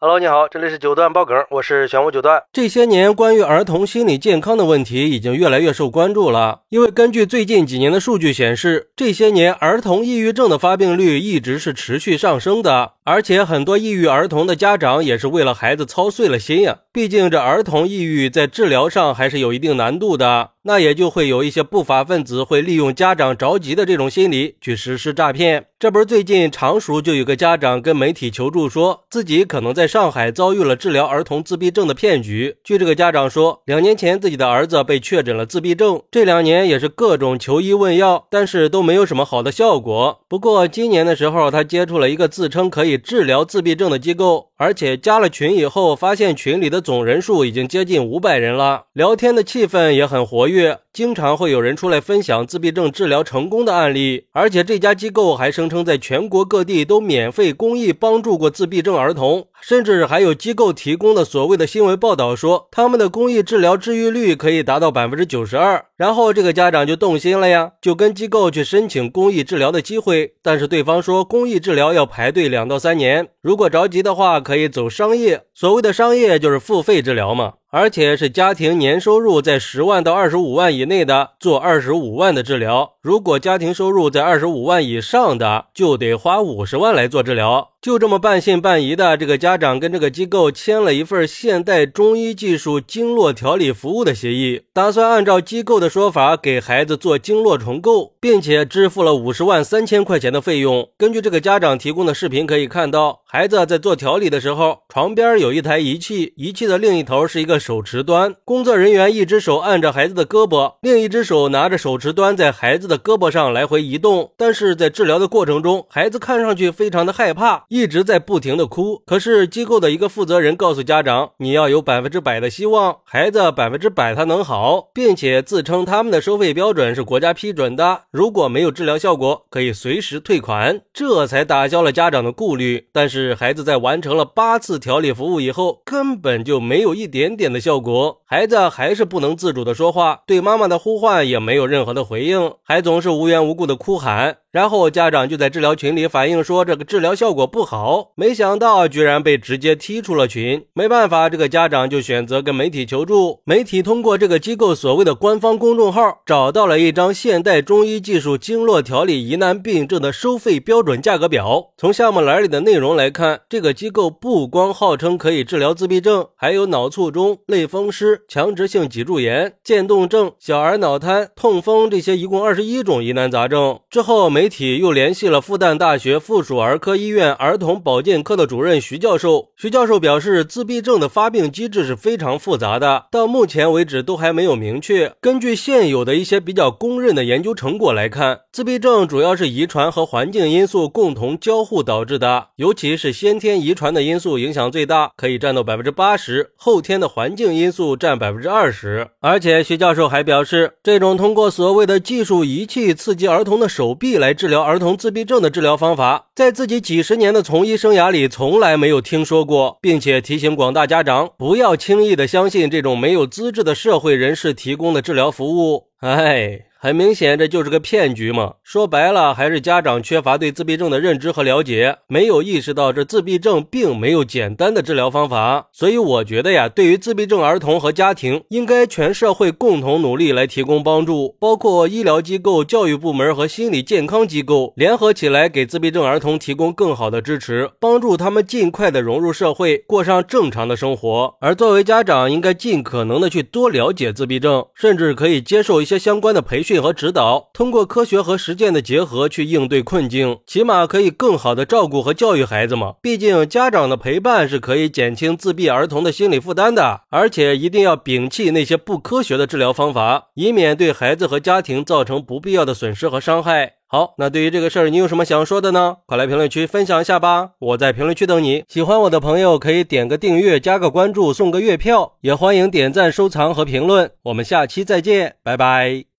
Hello，你好，这里是九段爆梗，我是玄武九段。这些年，关于儿童心理健康的问题已经越来越受关注了。因为根据最近几年的数据显示，这些年儿童抑郁症的发病率一直是持续上升的，而且很多抑郁儿童的家长也是为了孩子操碎了心呀。毕竟这儿童抑郁在治疗上还是有一定难度的，那也就会有一些不法分子会利用家长着急的这种心理去实施诈骗。这不是最近常熟就有个家长跟媒体求助，说自己可能在上海遭遇了治疗儿童自闭症的骗局。据这个家长说，两年前自己的儿子被确诊了自闭症，这两年也是各种求医问药，但是都没有什么好的效果。不过今年的时候，他接触了一个自称可以治疗自闭症的机构，而且加了群以后，发现群里的总人数已经接近五百人了，聊天的气氛也很活跃。经常会有人出来分享自闭症治疗成功的案例，而且这家机构还声称在全国各地都免费公益帮助过自闭症儿童，甚至还有机构提供的所谓的新闻报道说，他们的公益治疗治愈率可以达到百分之九十二。然后这个家长就动心了呀，就跟机构去申请公益治疗的机会，但是对方说公益治疗要排队两到三年，如果着急的话可以走商业，所谓的商业就是付费治疗嘛。而且是家庭年收入在十万到二十五万以内的，做二十五万的治疗；如果家庭收入在二十五万以上的，就得花五十万来做治疗。就这么半信半疑的，这个家长跟这个机构签了一份现代中医技术经络调理服务的协议，打算按照机构的说法给孩子做经络重构，并且支付了五十万三千块钱的费用。根据这个家长提供的视频可以看到，孩子在做调理的时候，床边有一台仪器，仪器的另一头是一个手持端，工作人员一只手按着孩子的胳膊，另一只手拿着手持端在孩子的胳膊上来回移动。但是在治疗的过程中，孩子看上去非常的害怕。一直在不停的哭，可是机构的一个负责人告诉家长，你要有百分之百的希望，孩子百分之百他能好，并且自称他们的收费标准是国家批准的，如果没有治疗效果，可以随时退款，这才打消了家长的顾虑。但是孩子在完成了八次调理服务以后，根本就没有一点点的效果，孩子还是不能自主的说话，对妈妈的呼唤也没有任何的回应，还总是无缘无故的哭喊。然后家长就在治疗群里反映说，这个治疗效果不好，没想到居然被直接踢出了群。没办法，这个家长就选择跟媒体求助。媒体通过这个机构所谓的官方公众号，找到了一张现代中医技术经络调理疑难病症的收费标准价格表。从项目栏里的内容来看，这个机构不光号称可以治疗自闭症，还有脑卒中、类风湿、强直性脊柱炎、渐冻症、小儿脑瘫、痛风这些一共二十一种疑难杂症。之后。媒体又联系了复旦大学附属儿科医院儿童保健科的主任徐教授。徐教授表示，自闭症的发病机制是非常复杂的，到目前为止都还没有明确。根据现有的一些比较公认的研究成果来看，自闭症主要是遗传和环境因素共同交互导致的，尤其是先天遗传的因素影响最大，可以占到百分之八十；后天的环境因素占百分之二十。而且，徐教授还表示，这种通过所谓的技术仪器刺激儿童的手臂来。来治疗儿童自闭症的治疗方法，在自己几十年的从医生涯里从来没有听说过，并且提醒广大家长不要轻易的相信这种没有资质的社会人士提供的治疗服务。哎。很明显，这就是个骗局嘛！说白了，还是家长缺乏对自闭症的认知和了解，没有意识到这自闭症并没有简单的治疗方法。所以，我觉得呀，对于自闭症儿童和家庭，应该全社会共同努力来提供帮助，包括医疗机构、教育部门和心理健康机构联合起来，给自闭症儿童提供更好的支持，帮助他们尽快的融入社会，过上正常的生活。而作为家长，应该尽可能的去多了解自闭症，甚至可以接受一些相关的培训。训和指导，通过科学和实践的结合去应对困境，起码可以更好的照顾和教育孩子嘛。毕竟家长的陪伴是可以减轻自闭儿童的心理负担的，而且一定要摒弃那些不科学的治疗方法，以免对孩子和家庭造成不必要的损失和伤害。好，那对于这个事儿，你有什么想说的呢？快来评论区分享一下吧，我在评论区等你。喜欢我的朋友可以点个订阅，加个关注，送个月票，也欢迎点赞、收藏和评论。我们下期再见，拜拜。